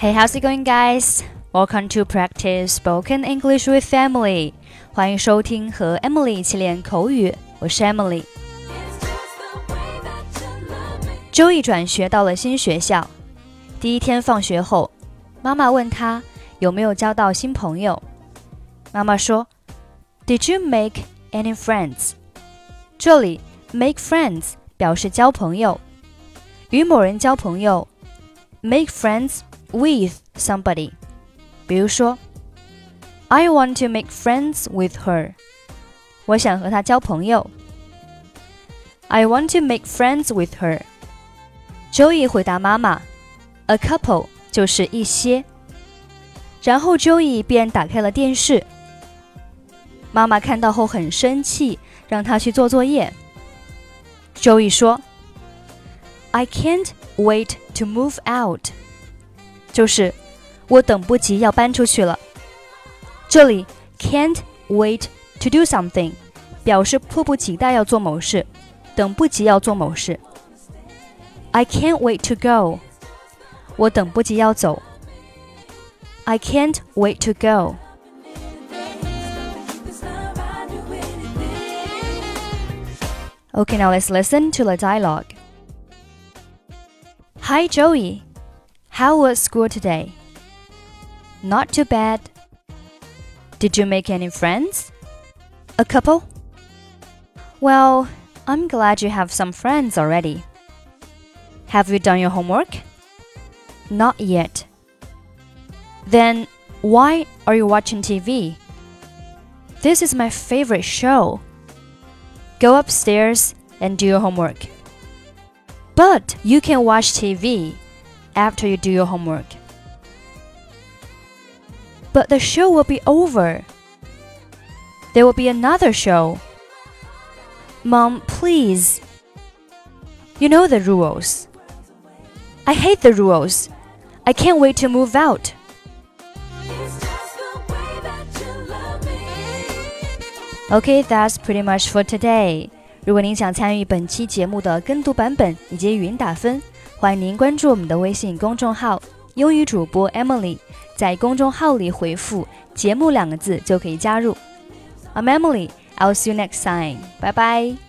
Hey, how's it going, guys? Welcome to practice spoken English with Emily. 欢迎收听和 Emily 一起练口语，我是 Emily。周一转学到了新学校，第一天放学后，妈妈问他有没有交到新朋友。妈妈说：“Did you make any friends？” 这里 “make friends” 表示交朋友，与某人交朋友，make friends。with somebody。比如说，I want to make friends with her。我想和她交朋友。I want to make friends with her。周易回答妈妈，A couple 就是一些。然后周易便打开了电视。妈妈看到后很生气，让他去做作业。周易说：“I can't wait to move out。” 就是我等不及要搬出去了。这里 can't wait to do something 表示迫不及待要做某事，等不及要做某事。I can't wait to go，我等不及要走。I can't wait to go。Okay, now let's listen to the dialogue. Hi, Joey. How was school today? Not too bad. Did you make any friends? A couple? Well, I'm glad you have some friends already. Have you done your homework? Not yet. Then why are you watching TV? This is my favorite show. Go upstairs and do your homework. But you can watch TV after you do your homework. But the show will be over. There will be another show. Mom, please. You know the rules. I hate the rules. I can't wait to move out. Okay, that's pretty much for today. 如果您想参与本期节目的跟读版本以及语音打分， 欢迎您关注我们的微信公众号“英语主播 Emily”，在公众号里回复“节目”两个字就可以加入。I'm Emily, I'll see you next time. Bye bye.